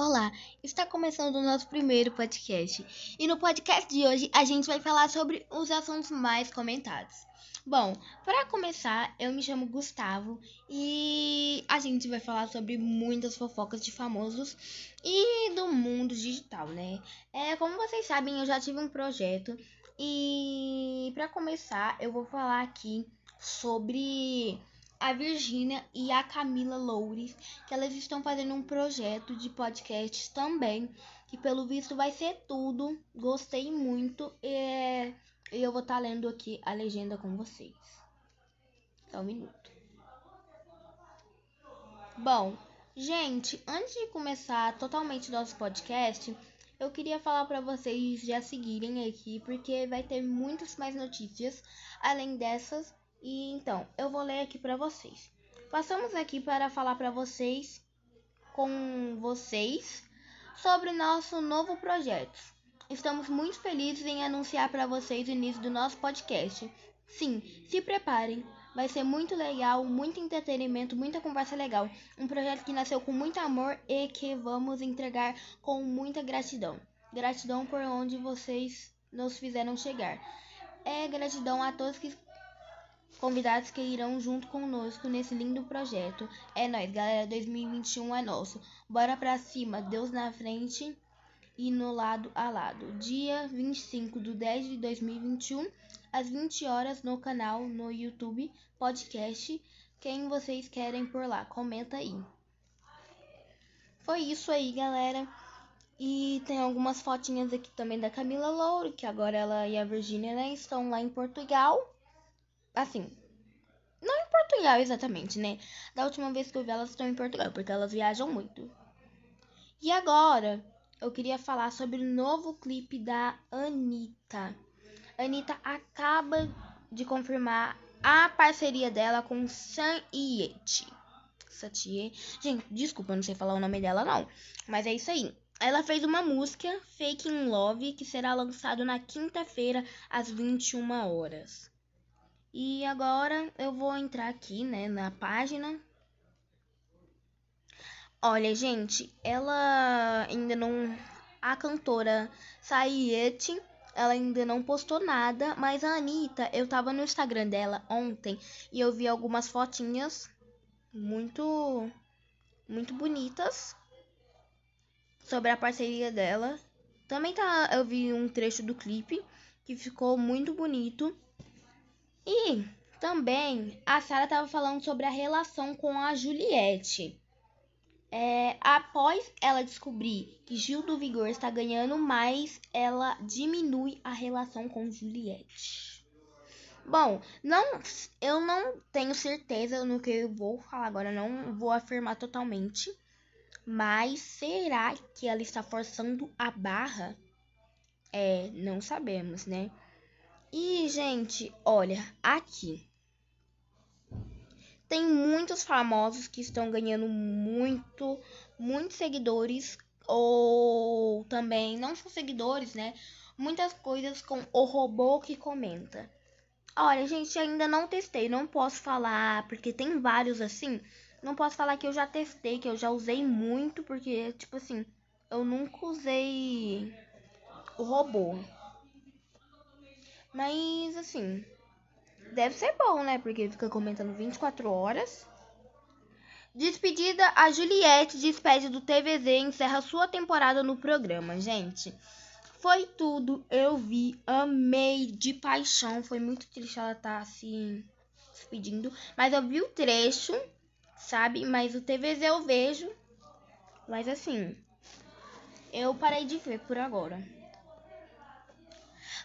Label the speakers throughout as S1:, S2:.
S1: Olá, está começando o nosso primeiro podcast. E no podcast de hoje a gente vai falar sobre os assuntos mais comentados. Bom, para começar, eu me chamo Gustavo e a gente vai falar sobre muitas fofocas de famosos e do mundo digital, né? É, como vocês sabem, eu já tive um projeto e para começar, eu vou falar aqui sobre a Virgínia e a Camila Loures, que elas estão fazendo um projeto de podcast também, que pelo visto vai ser tudo. Gostei muito e eu vou estar tá lendo aqui a legenda com vocês. Só um minuto. Bom, gente, antes de começar totalmente nosso podcast, eu queria falar para vocês já seguirem aqui, porque vai ter muitas mais notícias além dessas e então, eu vou ler aqui para vocês. Passamos aqui para falar para vocês com vocês sobre nosso novo projeto. Estamos muito felizes em anunciar para vocês o início do nosso podcast. Sim, se preparem. Vai ser muito legal, muito entretenimento, muita conversa legal. Um projeto que nasceu com muito amor e que vamos entregar com muita gratidão. Gratidão por onde vocês nos fizeram chegar. É gratidão a todos que convidados que irão junto conosco nesse lindo projeto. É nóis, galera, 2021 é nosso. Bora pra cima, Deus na frente e no lado a lado. Dia 25 do 10 de 2021, às 20 horas no canal no YouTube Podcast. Quem vocês querem por lá? Comenta aí. Foi isso aí, galera. E tem algumas fotinhas aqui também da Camila Louro, que agora ela e a Virgínia né, estão lá em Portugal assim, não em Portugal exatamente, né? Da última vez que eu vi elas estão em Portugal, porque elas viajam muito. E agora, eu queria falar sobre o novo clipe da Anitta. Anitta acaba de confirmar a parceria dela com San Yeti. Satie. Gente, desculpa, eu não sei falar o nome dela não, mas é isso aí. Ela fez uma música, Fake in Love, que será lançado na quinta-feira às 21 horas. E agora eu vou entrar aqui, né, na página. Olha, gente, ela ainda não. A cantora Sayete, ela ainda não postou nada, mas a Anitta, eu tava no Instagram dela ontem e eu vi algumas fotinhas muito. muito bonitas sobre a parceria dela. Também tá, eu vi um trecho do clipe que ficou muito bonito. E também a Sara estava falando sobre a relação com a Juliette. É, após ela descobrir que Gil do Vigor está ganhando mais, ela diminui a relação com Juliette. Bom, não, eu não tenho certeza no que eu vou falar agora, não vou afirmar totalmente. Mas será que ela está forçando a barra? É, não sabemos, né? E, gente, olha, aqui tem muitos famosos que estão ganhando muito, muitos seguidores ou também não são seguidores, né? Muitas coisas com o robô que comenta. Olha, gente, ainda não testei, não posso falar, porque tem vários assim. Não posso falar que eu já testei, que eu já usei muito, porque, tipo assim, eu nunca usei o robô. Mas assim, deve ser bom, né? Porque fica comentando 24 horas. Despedida, a Juliette despede do TVZ e encerra sua temporada no programa, gente. Foi tudo, eu vi, amei de paixão. Foi muito triste ela estar tá, assim despedindo, mas eu vi o trecho, sabe? Mas o TVZ eu vejo. Mas assim, eu parei de ver por agora.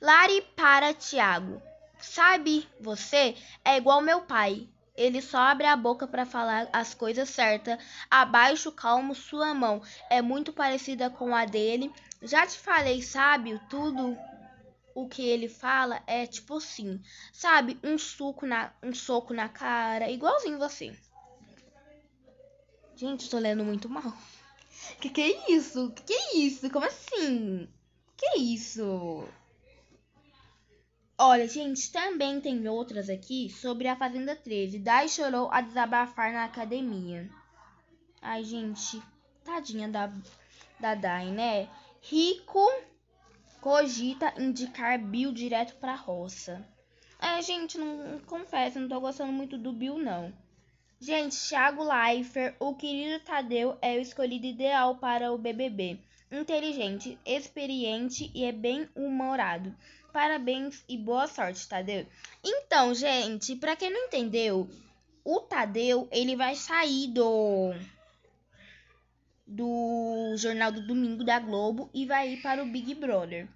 S1: Lari para Tiago. Sabe, você é igual meu pai. Ele só abre a boca para falar as coisas certas. Abaixo, calmo, sua mão. É muito parecida com a dele. Já te falei, sabe? Tudo o que ele fala é tipo assim, sabe? Um soco na, um soco na cara, igualzinho você. Gente, tô lendo muito mal. Que que é isso? Que que é isso? Como assim? Que é isso? Olha, gente, também tem outras aqui sobre a Fazenda 13. Dai chorou a desabafar na academia. Ai, gente, tadinha da, da Dai, né? Rico cogita indicar Bill direto pra roça. É, gente, não confesso, não tô gostando muito do Bill, não. Gente, Thiago Leifert, o querido Tadeu, é o escolhido ideal para o BBB. Inteligente, experiente e é bem humorado. Parabéns e boa sorte, Tadeu. Então, gente, para quem não entendeu, o Tadeu, ele vai sair do do Jornal do Domingo da Globo e vai ir para o Big Brother.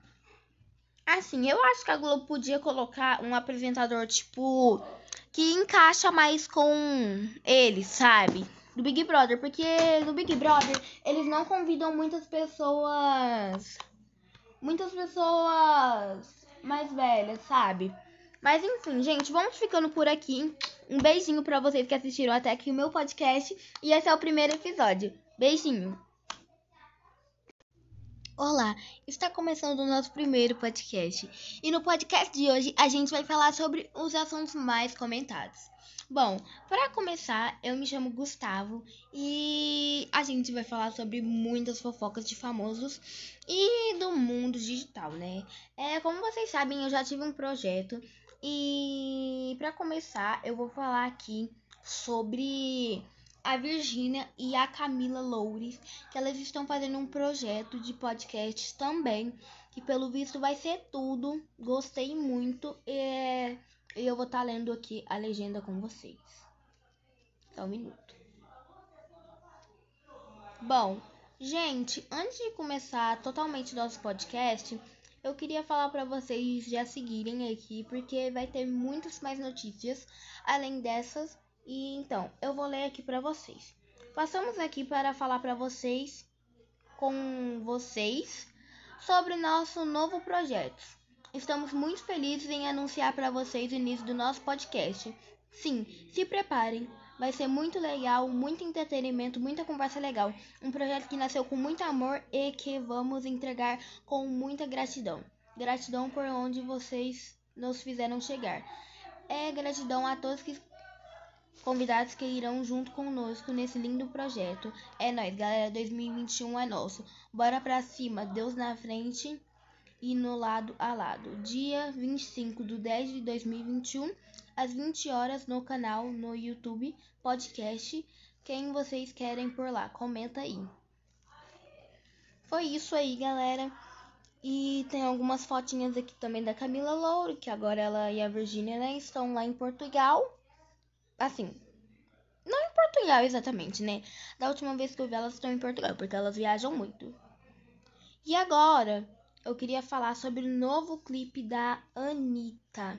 S1: Assim, eu acho que a Globo podia colocar um apresentador tipo que encaixa mais com ele, sabe? Do Big Brother, porque no Big Brother eles não convidam muitas pessoas muitas pessoas mais velhas, sabe? Mas enfim, gente, vamos ficando por aqui. Um beijinho para vocês que assistiram até aqui o meu podcast e esse é o primeiro episódio. Beijinho. Olá, está começando o nosso primeiro podcast. E no podcast de hoje a gente vai falar sobre os assuntos mais comentados. Bom, para começar, eu me chamo Gustavo e a gente vai falar sobre muitas fofocas de famosos e do mundo digital, né? É, como vocês sabem, eu já tive um projeto e para começar, eu vou falar aqui sobre a Virgínia e a Camila Loures, que elas estão fazendo um projeto de podcast também, que pelo visto vai ser tudo. Gostei muito e eu vou estar tá lendo aqui a legenda com vocês. Só um minuto. Bom, gente, antes de começar totalmente nosso podcast, eu queria falar para vocês já seguirem aqui, porque vai ter muitas mais notícias além dessas e então, eu vou ler aqui para vocês. Passamos aqui para falar para vocês com vocês sobre nosso novo projeto. Estamos muito felizes em anunciar para vocês o início do nosso podcast. Sim, se preparem. Vai ser muito legal, muito entretenimento, muita conversa legal. Um projeto que nasceu com muito amor e que vamos entregar com muita gratidão. Gratidão por onde vocês nos fizeram chegar. É gratidão a todos que convidados que irão junto conosco nesse lindo projeto. É nóis, galera, 2021 é nosso. Bora pra cima, Deus na frente e no lado a lado. Dia 25 do 10 de 2021, às 20 horas no canal no YouTube Podcast. Quem vocês querem por lá? Comenta aí. Foi isso aí, galera. E tem algumas fotinhas aqui também da Camila Louro, que agora ela e a Virgínia né, estão lá em Portugal assim, não em Portugal exatamente, né? Da última vez que eu vi elas estão em Portugal, porque elas viajam muito. E agora, eu queria falar sobre o novo clipe da Anitta.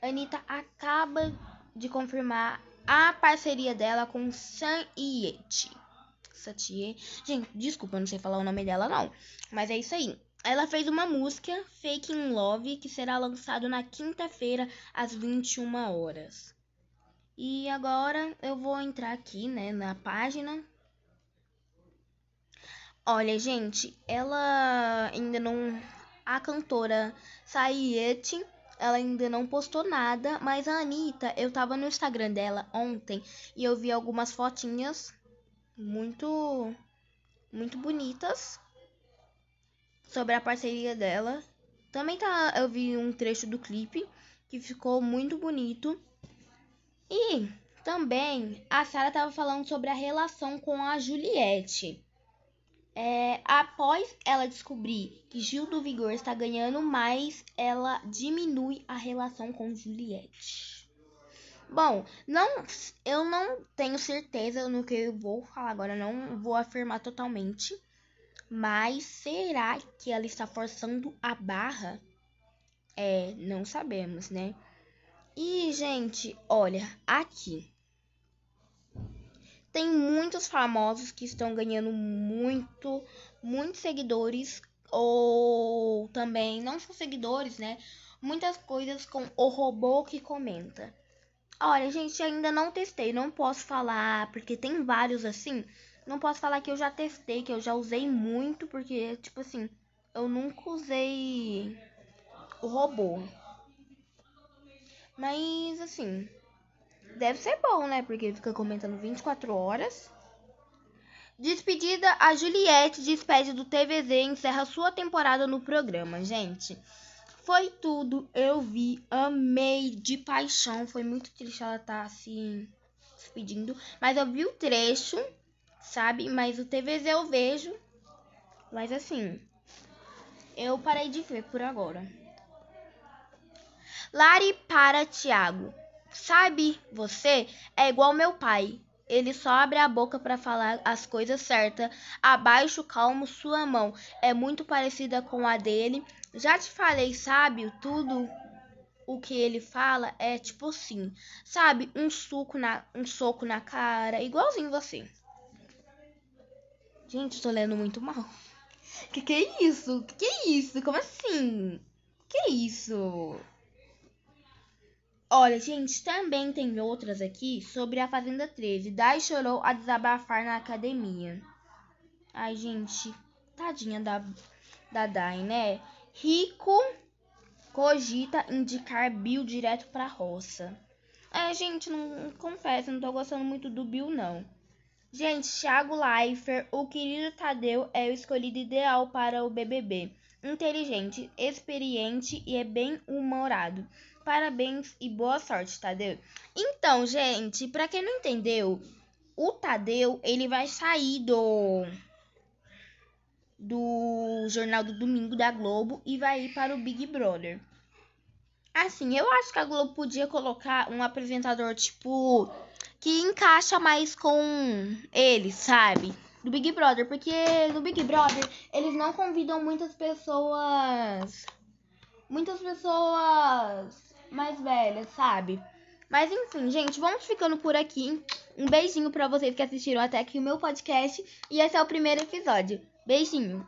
S1: Anitta acaba de confirmar a parceria dela com San Yeti. Satie. Gente, desculpa, eu não sei falar o nome dela não, mas é isso aí. Ela fez uma música, Fake in Love, que será lançado na quinta-feira às 21 horas. E agora eu vou entrar aqui, né, na página. Olha, gente, ela ainda não. A cantora Sayete, ela ainda não postou nada, mas a Anitta, eu tava no Instagram dela ontem e eu vi algumas fotinhas muito. muito bonitas sobre a parceria dela. Também tá, eu vi um trecho do clipe que ficou muito bonito. E também a Sara estava falando sobre a relação com a Juliette. É, após ela descobrir que Gil do Vigor está ganhando mais, ela diminui a relação com Juliette. Bom, não, eu não tenho certeza no que eu vou falar agora, não vou afirmar totalmente. Mas será que ela está forçando a barra? É, não sabemos, né? E, gente, olha, aqui tem muitos famosos que estão ganhando muito, muitos seguidores ou também não são seguidores, né? Muitas coisas com o robô que comenta. Olha, gente, ainda não testei, não posso falar, porque tem vários assim. Não posso falar que eu já testei, que eu já usei muito, porque, tipo assim, eu nunca usei o robô. Mas assim, deve ser bom, né? Porque fica comentando 24 horas. Despedida, a Juliette despede do TVZ e encerra sua temporada no programa, gente. Foi tudo, eu vi, amei de paixão. Foi muito triste ela estar tá, assim despedindo, mas eu vi o trecho, sabe? Mas o TVZ eu vejo. Mas assim, eu parei de ver por agora. Lari para Tiago. Sabe, você é igual meu pai. Ele só abre a boca para falar as coisas certas. Abaixo calmo sua mão. É muito parecida com a dele. Já te falei, sabe? Tudo o que ele fala é tipo assim, sabe? Um suco na um soco na cara, igualzinho você. Gente, tô lendo muito mal. Que que é isso? Que que é isso? Como assim? Que é isso? Olha, gente, também tem outras aqui sobre a Fazenda 13. Dai chorou a desabafar na academia. Ai, gente, tadinha da, da Dai, né? Rico cogita indicar Bill direto pra roça. É, gente, não confesso, não tô gostando muito do Bill, não. Gente, Thiago Leifert, o querido Tadeu é o escolhido ideal para o BBB. Inteligente, experiente e é bem humorado. Parabéns e boa sorte, Tadeu. Então, gente, para quem não entendeu, o Tadeu, ele vai sair do do Jornal do Domingo da Globo e vai ir para o Big Brother. Assim, eu acho que a Globo podia colocar um apresentador tipo que encaixa mais com ele, sabe? Do Big Brother, porque no Big Brother eles não convidam muitas pessoas muitas pessoas mais velhas, sabe? Mas enfim, gente, vamos ficando por aqui. Um beijinho para vocês que assistiram até aqui o meu podcast e esse é o primeiro episódio. Beijinho.